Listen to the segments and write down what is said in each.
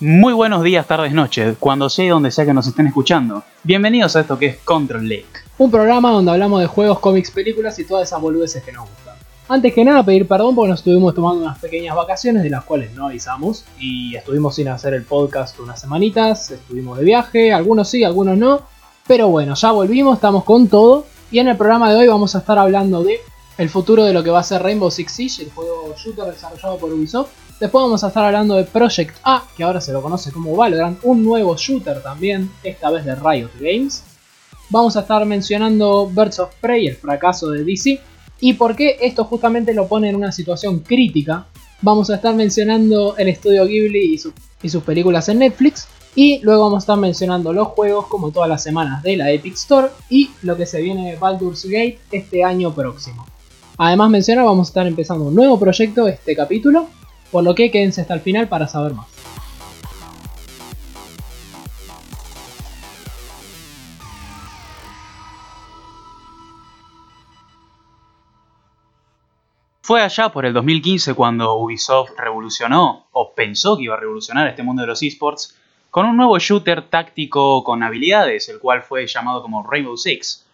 Muy buenos días, tardes, noches, cuando sea y donde sea que nos estén escuchando. Bienvenidos a esto que es Control Lake. Un programa donde hablamos de juegos, cómics, películas y todas esas boludeces que nos gustan. Antes que nada, pedir perdón porque nos estuvimos tomando unas pequeñas vacaciones de las cuales no avisamos y estuvimos sin hacer el podcast unas semanitas, estuvimos de viaje, algunos sí, algunos no, pero bueno, ya volvimos, estamos con todo y en el programa de hoy vamos a estar hablando de el futuro de lo que va a ser Rainbow Six Siege, el juego shooter desarrollado por Ubisoft. Después vamos a estar hablando de Project A, que ahora se lo conoce como Valorant, un nuevo shooter también, esta vez de Riot Games. Vamos a estar mencionando Birds of Prey, el fracaso de DC, y por qué esto justamente lo pone en una situación crítica. Vamos a estar mencionando el estudio Ghibli y, sus películas en Netflix. Y luego vamos a estar mencionando los juegos como todas las semanas de la Epic Store y lo que se viene de Baldur's Gate este año próximo. Además mencionar, vamos a estar empezando un nuevo proyecto este capítulo, por lo que quédense hasta el final para saber más. Fue allá por el 2015 cuando Ubisoft revolucionó, o pensó que iba a revolucionar este mundo de los esports, con un nuevo shooter táctico con habilidades, el cual fue llamado como Rainbow Six.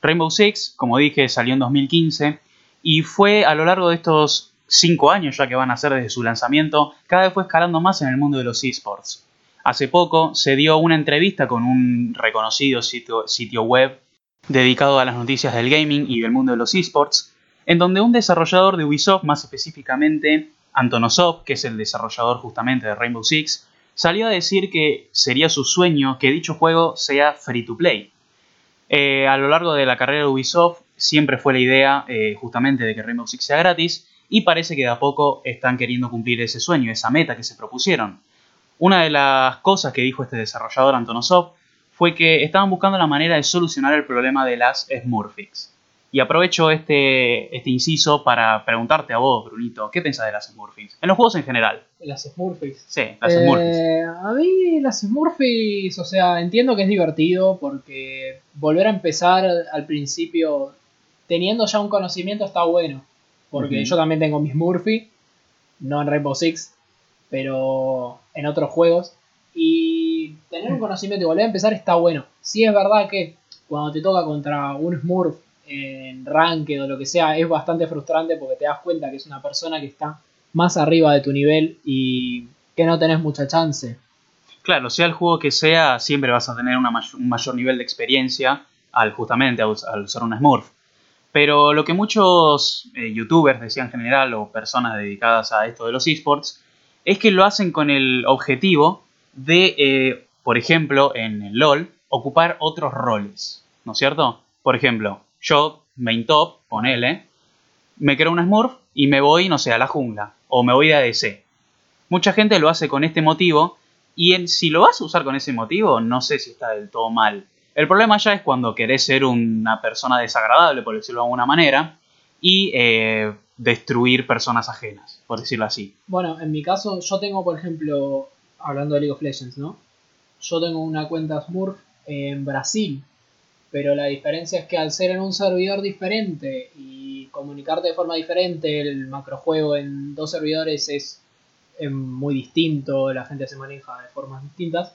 Rainbow Six, como dije, salió en 2015 y fue a lo largo de estos 5 años ya que van a ser desde su lanzamiento, cada vez fue escalando más en el mundo de los esports. Hace poco se dio una entrevista con un reconocido sitio, sitio web dedicado a las noticias del gaming y del mundo de los esports, en donde un desarrollador de Ubisoft, más específicamente Antonosoft, que es el desarrollador justamente de Rainbow Six, salió a decir que sería su sueño que dicho juego sea free to play. Eh, a lo largo de la carrera de Ubisoft siempre fue la idea eh, justamente de que Rainbow Six sea gratis y parece que de a poco están queriendo cumplir ese sueño, esa meta que se propusieron. Una de las cosas que dijo este desarrollador Antonosoft fue que estaban buscando la manera de solucionar el problema de las Smurfix. Y aprovecho este, este inciso para preguntarte a vos, Brunito, ¿qué pensás de las Smurfings? En los juegos en general. Las Smurfix. Sí, las Smurfs. Eh, a mí las Smurfix, o sea, entiendo que es divertido porque volver a empezar al principio teniendo ya un conocimiento está bueno. Porque yo también tengo mis Smurfy, no en Rainbow Six, pero en otros juegos. Y tener un conocimiento y volver a empezar está bueno. Sí es verdad que cuando te toca contra un Smurf en Ranked o lo que sea, es bastante frustrante porque te das cuenta que es una persona que está más arriba de tu nivel y que no tenés mucha chance. Claro, sea el juego que sea, siempre vas a tener una may- un mayor nivel de experiencia al justamente al, al usar una Smurf. Pero lo que muchos eh, youtubers decían en general o personas dedicadas a esto de los esports es que lo hacen con el objetivo de, eh, por ejemplo, en LOL, ocupar otros roles, ¿no es cierto? Por ejemplo, yo, main top, ponele, me creo una Smurf y me voy, no sé, a la jungla o me voy de ADC. Mucha gente lo hace con este motivo y en- si lo vas a usar con ese motivo, no sé si está del todo mal. El problema ya es cuando querés ser una persona desagradable, por decirlo de alguna manera, y eh, destruir personas ajenas, por decirlo así. Bueno, en mi caso, yo tengo, por ejemplo, hablando de League of Legends, ¿no? Yo tengo una cuenta Smurf en Brasil, pero la diferencia es que al ser en un servidor diferente y comunicarte de forma diferente, el macrojuego en dos servidores es eh, muy distinto, la gente se maneja de formas distintas.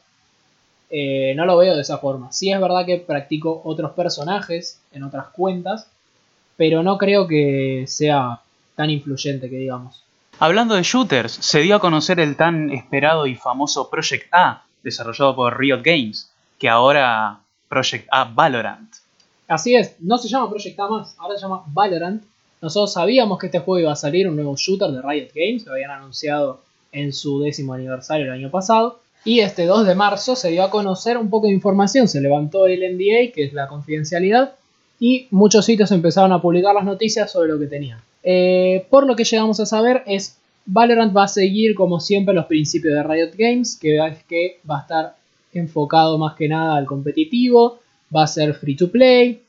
Eh, no lo veo de esa forma. Sí es verdad que practico otros personajes en otras cuentas, pero no creo que sea tan influyente que digamos. Hablando de shooters, se dio a conocer el tan esperado y famoso Project A, desarrollado por Riot Games, que ahora Project A Valorant. Así es, no se llama Project A más, ahora se llama Valorant. Nosotros sabíamos que este juego iba a salir, un nuevo shooter de Riot Games, lo habían anunciado en su décimo aniversario el año pasado. Y este 2 de marzo se dio a conocer un poco de información, se levantó el NDA, que es la confidencialidad, y muchos sitios empezaron a publicar las noticias sobre lo que tenían. Eh, por lo que llegamos a saber es, Valorant va a seguir como siempre los principios de Riot Games, que es que va a estar enfocado más que nada al competitivo, va a ser free to play,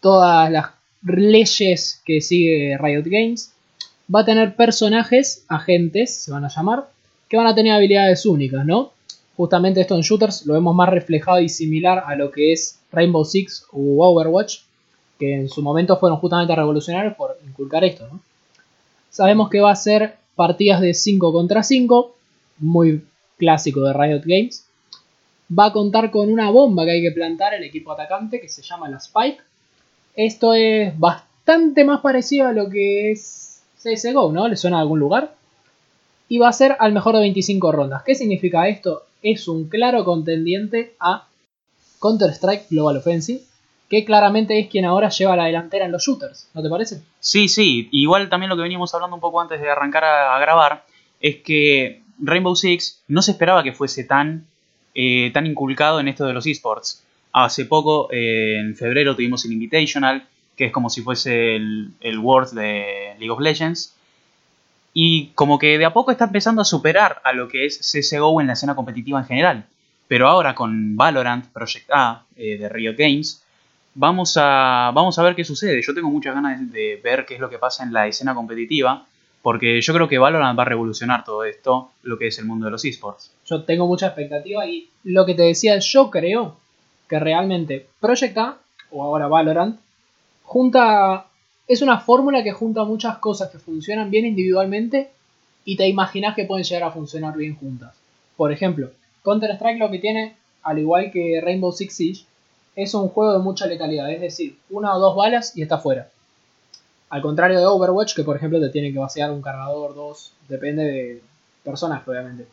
todas las leyes que sigue Riot Games. Va a tener personajes, agentes, se van a llamar, que van a tener habilidades únicas, ¿no? Justamente esto en shooters lo vemos más reflejado y similar a lo que es Rainbow Six u Overwatch, que en su momento fueron justamente revolucionarios por inculcar esto, ¿no? Sabemos que va a ser partidas de 5 contra 5, muy clásico de Riot Games. Va a contar con una bomba que hay que plantar el equipo atacante que se llama la Spike. Esto es bastante más parecido a lo que es CSGO, ¿no? ¿Le suena a algún lugar? Y va a ser al mejor de 25 rondas. ¿Qué significa esto? Es un claro contendiente a Counter-Strike Global Offensive, que claramente es quien ahora lleva la delantera en los shooters, ¿no te parece? Sí, sí, igual también lo que veníamos hablando un poco antes de arrancar a, grabar es que Rainbow Six no se esperaba que fuese tan, eh, tan inculcado en esto de los esports. Hace poco, eh, en febrero, tuvimos el Invitational, que es como si fuese el, el World de League of Legends. Y como que de a poco está empezando a superar a lo que es CSGO en la escena competitiva en general. Pero ahora con Valorant, Project A eh, de Riot Games, vamos a, vamos a ver qué sucede. Yo tengo muchas ganas de ver qué es lo que pasa en la escena competitiva, porque yo creo que Valorant va a revolucionar todo esto, lo que es el mundo de los esports. Yo tengo mucha expectativa y lo que te decía, yo creo que realmente Project A, o ahora Valorant, junta. Es una fórmula que junta muchas cosas que funcionan bien individualmente y te imaginas que pueden llegar a funcionar bien juntas. Por ejemplo, Counter-Strike lo que tiene, al igual que Rainbow Six Siege, es un juego de mucha letalidad, es decir, una o dos balas y está fuera. Al contrario de Overwatch, que por ejemplo te tiene que vaciar un cargador, dos, depende de personas, obviamente.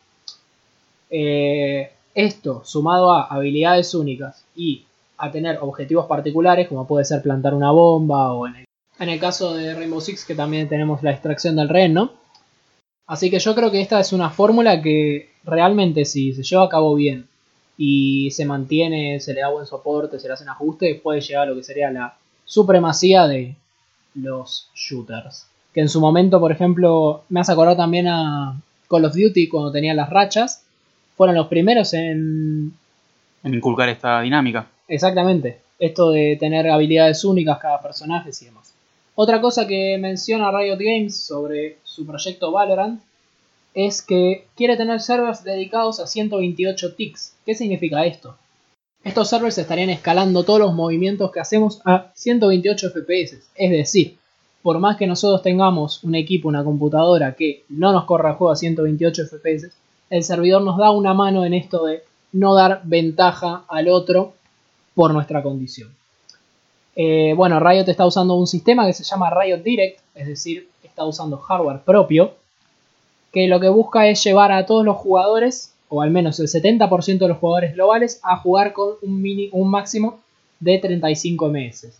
Eh, esto, sumado a habilidades únicas y a tener objetivos particulares, como puede ser plantar una bomba o en el, en el caso de Rainbow Six, que también tenemos la extracción del rehén, ¿no? Así que yo creo que esta es una fórmula que realmente si se lleva a cabo bien y se mantiene, se le da buen soporte, se le hacen ajustes, puede llegar a lo que sería la supremacía de los shooters. Que en su momento, por ejemplo, me hace acordar también a Call of Duty cuando tenía las rachas. Fueron los primeros en... En inculcar esta dinámica. Exactamente. Esto de tener habilidades únicas cada personaje y demás. Otra cosa que menciona Riot Games sobre su proyecto Valorant es que quiere tener servers dedicados a 128 ticks. ¿Qué significa esto? Estos servers estarían escalando todos los movimientos que hacemos a 128 FPS. Es decir, por más que nosotros tengamos un equipo, una computadora que no nos corra el juego a 128 FPS, el servidor nos da una mano en esto de no dar ventaja al otro por nuestra condición. Eh, bueno, Riot está usando un sistema que se llama Riot Direct, es decir, está usando hardware propio que lo que busca es llevar a todos los jugadores, o al menos el 70% de los jugadores globales, a jugar con un, mini, un máximo de 35 meses.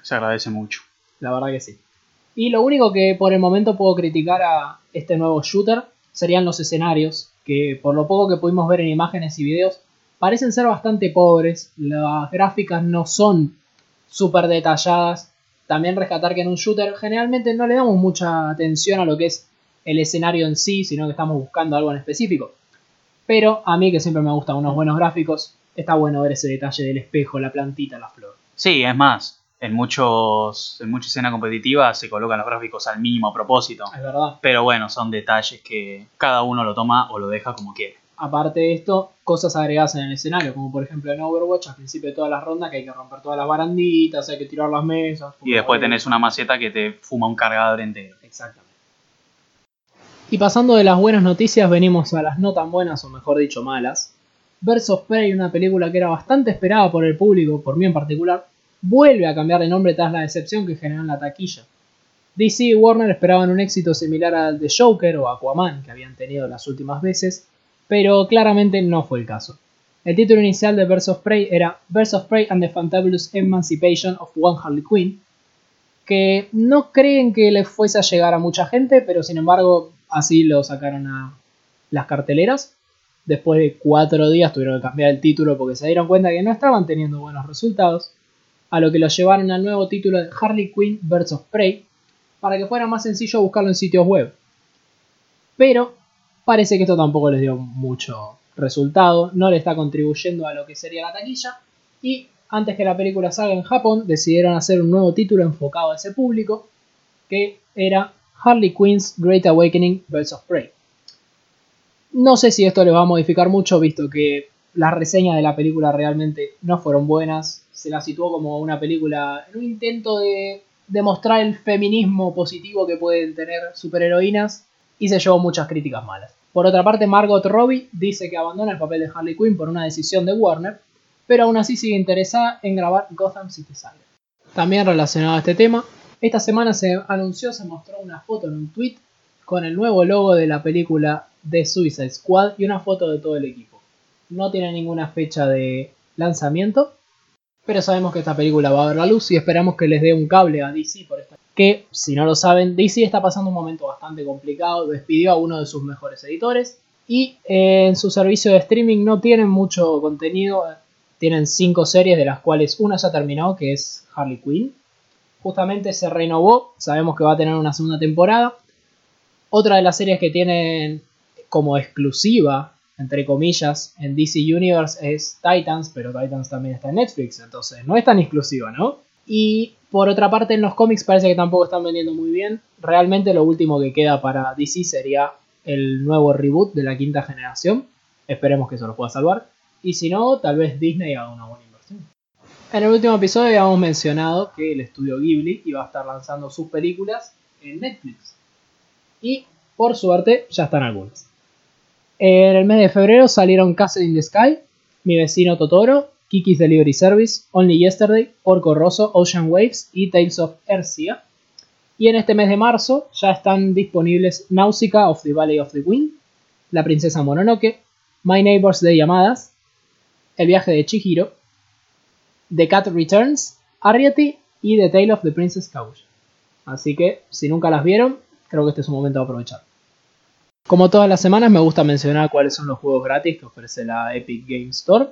Se agradece mucho. La verdad que sí. Y lo único que por el momento puedo criticar a este nuevo shooter serían los escenarios, que por lo poco que pudimos ver en imágenes y videos, parecen ser bastante pobres, las gráficas no son súper detalladas. También rescatar que en un shooter generalmente no le damos mucha atención a lo que es el escenario en sí, sino que estamos buscando algo en específico. Pero a mí que siempre me gustan unos buenos gráficos, está bueno ver ese detalle del espejo, la plantita, la flor. Sí, es más, en muchos en mucha escena competitiva se colocan los gráficos al mínimo propósito. Es verdad. Pero bueno, son detalles que cada uno lo toma o lo deja como quiere. Aparte de esto, cosas agregadas en el escenario, como por ejemplo en Overwatch, al principio de todas las rondas, que hay que romper todas las baranditas, hay que tirar las mesas. Y después tenés una maceta que te fuma un cargador entero. Exactamente. Y pasando de las buenas noticias, venimos a las no tan buenas, o mejor dicho, malas. Of Prey, una película que era bastante esperada por el público, por mí en particular, vuelve a cambiar de nombre tras la decepción que generó en la taquilla. DC y Warner esperaban un éxito similar al de Joker o Aquaman que habían tenido las últimas veces, pero claramente no fue el caso. El título inicial de Birds of Prey era Birds of Prey and the Fantabulous Emancipation of One Harley Quinn, que no creen que le fuese a llegar a mucha gente, pero sin embargo Así lo sacaron a las carteleras. Después de cuatro días tuvieron que cambiar el título porque se dieron cuenta que no estaban teniendo buenos resultados. A lo que lo llevaron al nuevo título de Harley Quinn Birds of Prey para que fuera más sencillo buscarlo en sitios web. Pero parece que esto tampoco les dio mucho resultado, no le está contribuyendo a lo que sería la taquilla y antes que la película salga en Japón decidieron hacer un nuevo título enfocado a ese público que era Harley Quinn's Great Awakening Birds of Prey. No sé si esto le va a modificar mucho, visto que las reseñas de la película realmente no fueron buenas. Se la situó como una película en un intento de demostrar el feminismo positivo que pueden tener superheroínas y se llevó muchas críticas malas. Por otra parte, Margot Robbie dice que abandona el papel de Harley Quinn por una decisión de Warner, pero aún así sigue interesada en grabar Gotham City Sirens. También relacionado a este tema, esta semana se anunció, se mostró una foto en un tweet con el nuevo logo de la película de Suicide Squad y una foto de todo el equipo. No tiene ninguna fecha de lanzamiento, pero sabemos que esta película va a ver la luz y esperamos que les dé un cable a DC por esta. Que, si no lo saben, DC está pasando un momento bastante complicado, despidió a uno de sus mejores editores y en su servicio de streaming no tienen mucho contenido, tienen cinco series de las cuales una ya terminó, que es Harley Quinn. Justamente se renovó, sabemos que va a tener una segunda temporada. Otra de las series que tienen como exclusiva, entre comillas, en DC Universe es Titans, pero Titans también está en Netflix, entonces no es tan exclusiva, ¿no? Y por otra parte en los cómics parece que tampoco están vendiendo muy bien. Realmente lo último que queda para DC sería el nuevo reboot de la quinta generación. Esperemos que eso lo pueda salvar. Y si no, tal vez Disney haga una buena inversión. En el último episodio habíamos mencionado que el estudio Ghibli iba a estar lanzando sus películas en Netflix. Y por suerte ya están algunas. En el mes de febrero salieron Castle in the Sky, Mi vecino Totoro, Kiki's Delivery Service, Only Yesterday, Porco Rosso, Ocean Waves y Tales of Earthsea. Y en este mes de marzo ya están disponibles Nausicaa of the Valley of the Wind, La Princesa Mononoke, My Neighbors de Llamadas, El viaje de Chihiro, The Cat Returns, Arrietty y The Tale of the Princess Kaguya. Así que, si nunca las vieron, creo que este es un momento de aprovechar. Como todas las semanas me gusta mencionar cuáles son los juegos gratis que ofrece la Epic Game Store.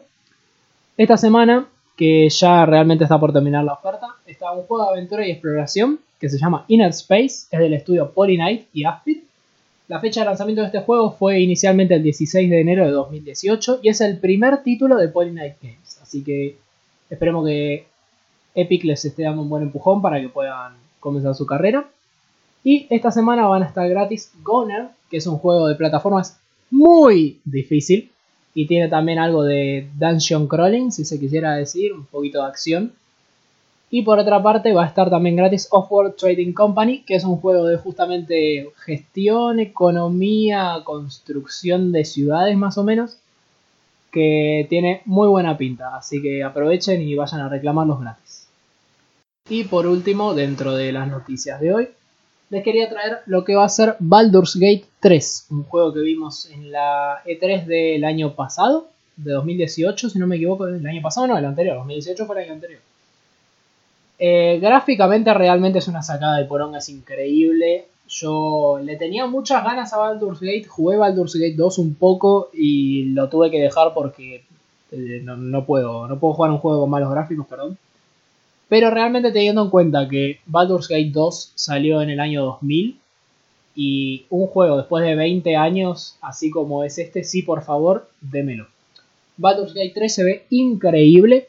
Esta semana, que ya realmente está por terminar la oferta, está un juego de aventura y exploración que se llama Inner Space, es del estudio Polynite y Aspid. La fecha de lanzamiento de este juego fue inicialmente el 16 de enero de 2018 y es el primer título de Polynite Games. Así que esperemos que Epic les esté dando un buen empujón para que puedan comenzar su carrera. Y esta semana van a estar gratis Goner, que es un juego de plataformas muy difícil y tiene también algo de dungeon crawling, si se quisiera decir, un poquito de acción. Y por otra parte va a estar también gratis Offworld Trading Company, que es un juego de justamente gestión, economía, construcción de ciudades más o menos, que tiene muy buena pinta, así que aprovechen y vayan a reclamarlos gratis. Y por último, dentro de las noticias de hoy, les quería traer lo que va a ser Baldur's Gate 3, un juego que vimos en la E3 del año pasado, de 2018, si no me equivoco, el año pasado, no, el anterior, 2018 fue el año anterior. Eh, gráficamente realmente es una sacada de poronga, es increíble. Yo le tenía muchas ganas a Baldur's Gate, jugué Baldur's Gate 2 un poco y lo tuve que dejar porque eh, no, no, puedo, no puedo jugar un juego con malos gráficos, perdón. Pero realmente teniendo en cuenta que Baldur's Gate 2 salió en el año 2000 y un juego después de 20 años, así como es este, sí, por favor, démelo. Baldur's Gate 3 se ve increíble,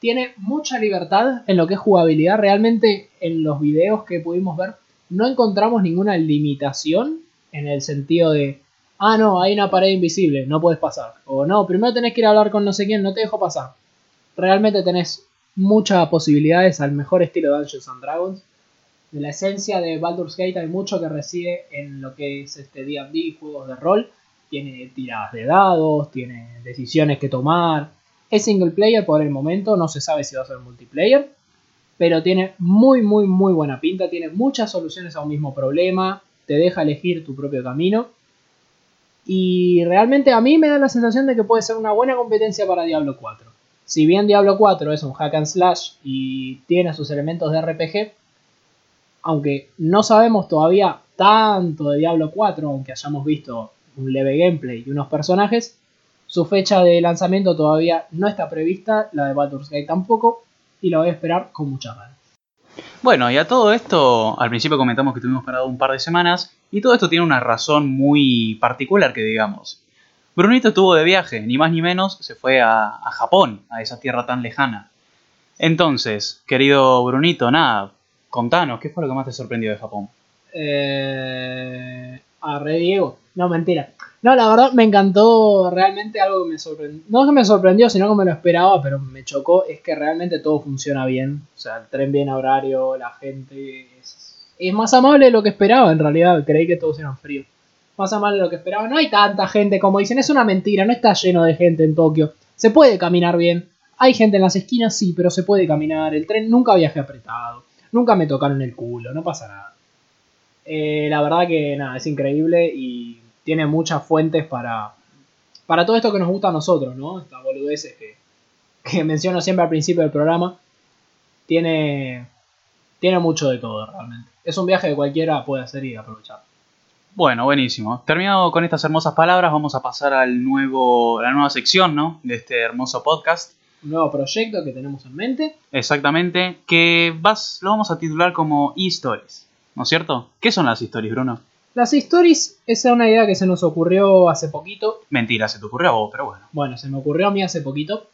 tiene mucha libertad en lo que es jugabilidad, realmente en los videos que pudimos ver no encontramos ninguna limitación en el sentido de, ah, no, hay una pared invisible, no puedes pasar. O no, primero tenés que ir a hablar con no sé quién, no te dejo pasar. Realmente tenés muchas posibilidades al mejor estilo de Dungeons and Dragons. De la esencia de Baldur's Gate hay mucho que reside en lo que es este D&D, juegos de rol. Tiene tiradas de dados, tiene decisiones que tomar. Es single player por el momento, no se sabe si va a ser multiplayer. Pero tiene muy, muy, muy buena pinta. Tiene muchas soluciones a un mismo problema. Te deja elegir tu propio camino. Y realmente a mí me da la sensación de que puede ser una buena competencia para Diablo 4 si bien Diablo 4 es un hack and slash y tiene sus elementos de RPG, aunque no sabemos todavía tanto de Diablo 4, aunque hayamos visto un leve gameplay y unos personajes, su fecha de lanzamiento todavía no está prevista, la de Baldur's Gate tampoco, y la voy a esperar con muchas ganas. Bueno, y a todo esto, al principio comentamos que tuvimos parado un par de semanas, y todo esto tiene una razón muy particular que digamos. Brunito estuvo de viaje, ni más ni menos, se fue a, Japón, a esa tierra tan lejana. Entonces, querido Brunito, nada, contanos, ¿qué fue lo que más te sorprendió de Japón? Eh, a Re Diego. No, mentira. No, la verdad me encantó realmente algo que me sorprendió. No que me sorprendió, sino que me lo esperaba, pero me chocó. Es que realmente todo funciona bien. O sea, el tren bien a horario, la gente es, es más amable de lo que esperaba en realidad. Creí que todos eran fríos. Más a mal de lo que esperaba. No hay tanta gente como dicen, es una mentira, no está lleno de gente en Tokio. Se puede caminar bien. Hay gente en las esquinas, sí, pero se puede caminar. El tren nunca viaje apretado. Nunca me tocaron el culo, no pasa nada. Eh, la verdad que nada, es increíble y tiene muchas fuentes para, para todo esto que nos gusta a nosotros, ¿no? Estas boludeces que, que menciono siempre al principio del programa. Tiene, tiene mucho de todo realmente. Es un viaje que cualquiera puede hacer y aprovechar. Bueno, buenísimo. Terminado con estas hermosas palabras, vamos a pasar al nuevo, a la nueva sección, ¿no? De este hermoso podcast. Un nuevo proyecto que tenemos en mente. Exactamente, que vas, lo vamos a titular como e-stories, ¿no es cierto? ¿Qué son las stories, Bruno? Las stories, esa es una idea que se nos ocurrió hace poquito. Mentira, se te ocurrió a vos, pero bueno. Bueno, se me ocurrió a mí hace poquito.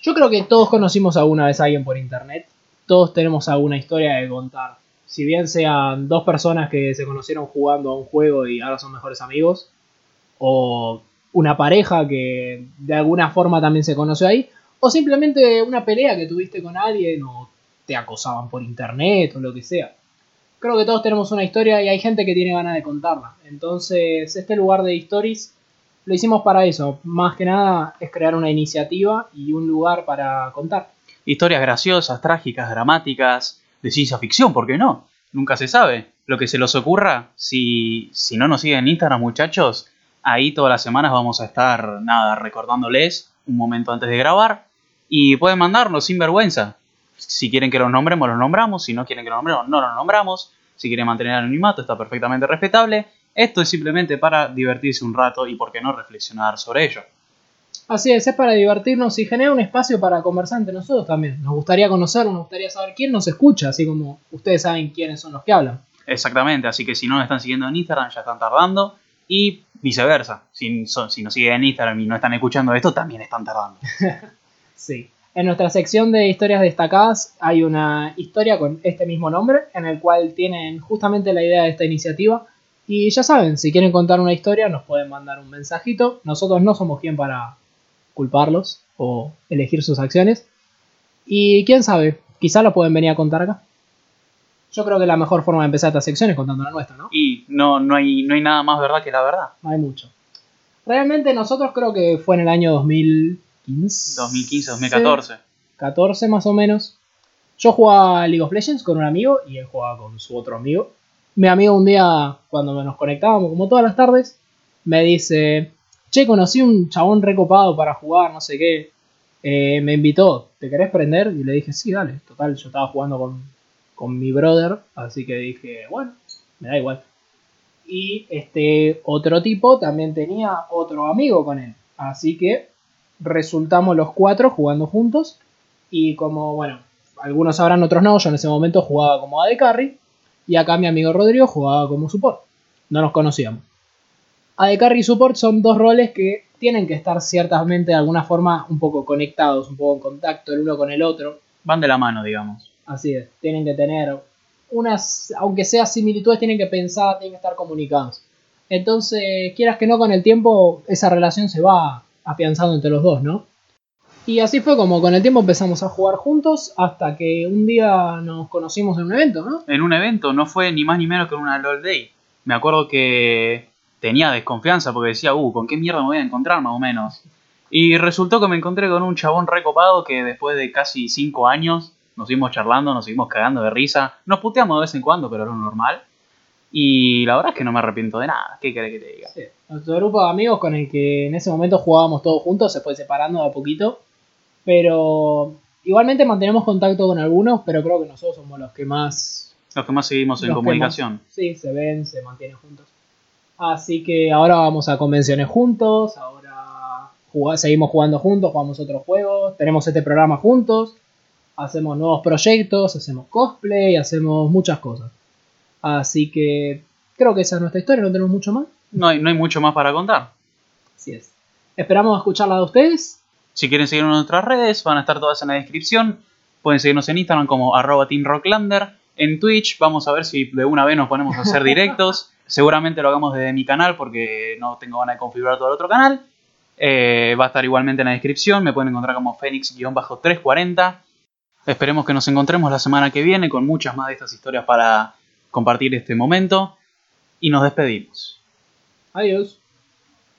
Yo creo que todos conocimos alguna vez a alguien por internet. Todos tenemos alguna historia que contar. Si bien sean dos personas que se conocieron jugando a un juego y ahora son mejores amigos. O una pareja que de alguna forma también se conoció ahí. O simplemente una pelea que tuviste con alguien o te acosaban por internet o lo que sea. Creo que todos tenemos una historia y hay gente que tiene ganas de contarla. Entonces, este lugar de stories lo hicimos para eso. Más que nada es crear una iniciativa y un lugar para contar. Historias graciosas, trágicas, dramáticas, de ciencia ficción, ¿por qué no? Nunca se sabe. Lo que se les ocurra, si, si no nos siguen en Instagram, muchachos, ahí todas las semanas vamos a estar, nada, recordándoles un momento antes de grabar. Y pueden mandarnos sin vergüenza. Si quieren que los nombremos, los nombramos. Si no quieren que los nombremos, no los nombramos. Si quieren mantener el anonimato, está perfectamente respetable. Esto es simplemente para divertirse un rato y, por qué no, reflexionar sobre ello. Así es, es para divertirnos y genera un espacio para conversar entre nosotros también. Nos gustaría conocernos, nos gustaría saber quién nos escucha, así como ustedes saben quiénes son los que hablan. Exactamente, así que si no nos están siguiendo en Instagram, ya están tardando. Y viceversa, si, son- si nos siguen en Instagram y no están escuchando esto, también están tardando. Sí. En nuestra sección de historias destacadas hay una historia con este mismo nombre, en el cual tienen justamente la idea de esta iniciativa. Y ya saben, si quieren contar una historia, nos pueden mandar un mensajito. Nosotros no somos quien para culparlos o elegir sus acciones. Y quién sabe, quizá lo pueden venir a contar acá. Yo creo que la mejor forma de empezar esta sección es contando la nuestra, ¿no? Y no, no, hay, no hay nada más verdad que la verdad. No hay mucho. Realmente nosotros creo que fue en el año 2015. 2015-2014. 14 más o menos. Yo jugaba League of Legends con un amigo y él jugaba con su otro amigo. Mi amigo un día, cuando nos conectábamos, como todas las tardes, me dice, che, conocí un chabón recopado para jugar, no sé qué. Eh, me invitó, ¿te querés prender? Y le dije, sí, dale. Total, yo estaba jugando con, con mi brother, así que dije, bueno, me da igual. Y este otro tipo también tenía otro amigo con él. Así que resultamos los cuatro jugando juntos. Y como, bueno, algunos sabrán, otros no, yo en ese momento jugaba como AD Carry. Y acá mi amigo Rodrigo jugaba como support. No nos conocíamos. AD Carry y support son dos roles que tienen que estar ciertamente de alguna forma un poco conectados, un poco en contacto el uno con el otro. Van de la mano, digamos. Así es, tienen que tener unas, aunque sea similitudes, tienen que pensar, tienen que estar comunicados. Entonces, quieras que no, con el tiempo esa relación se va afianzando entre los dos, ¿no? Y así fue como con el tiempo empezamos a jugar juntos hasta que un día nos conocimos en un evento, ¿no? En un evento, no fue ni más ni menos que en una LOL Day. Me acuerdo que tenía desconfianza porque decía, uh, ¿con qué mierda me voy a encontrar más o menos? Y resultó que me encontré con un chabón recopado que después de casi 5 años nos seguimos charlando, nos seguimos cagando de risa. Nos puteamos de vez en cuando, pero era normal. Y la verdad es que no me arrepiento de nada. ¿Qué querés que te diga? Sí. Nuestro grupo de amigos con el que en ese momento jugábamos todos juntos se fue separando de a poquito. Pero igualmente mantenemos contacto con algunos, pero creo que nosotros somos los que más Los que más seguimos en comunicación. más- sí, se ven, se mantienen juntos. Así que ahora vamos a convenciones juntos, ahora seguimos jugando juntos, jugamos otros juegos, tenemos este programa juntos, hacemos nuevos proyectos, hacemos cosplay, hacemos muchas cosas. Así que creo que esa es nuestra historia, no tenemos mucho más. No hay, no hay mucho más para contar. Así es. Esperamos escucharla de ustedes. Si quieren seguirnos en nuestras redes, van a estar todas en la descripción. Pueden seguirnos en Instagram como arroba teamrocklander. En Twitch vamos a ver si de una vez nos ponemos a hacer directos. Seguramente lo hagamos desde mi canal porque no tengo ganas de configurar todo el otro canal. Eh, va a estar igualmente en la descripción. Me pueden encontrar como Fénix-340. Esperemos que nos encontremos la semana que viene con muchas más de estas historias para compartir este momento. Y nos despedimos. Adiós.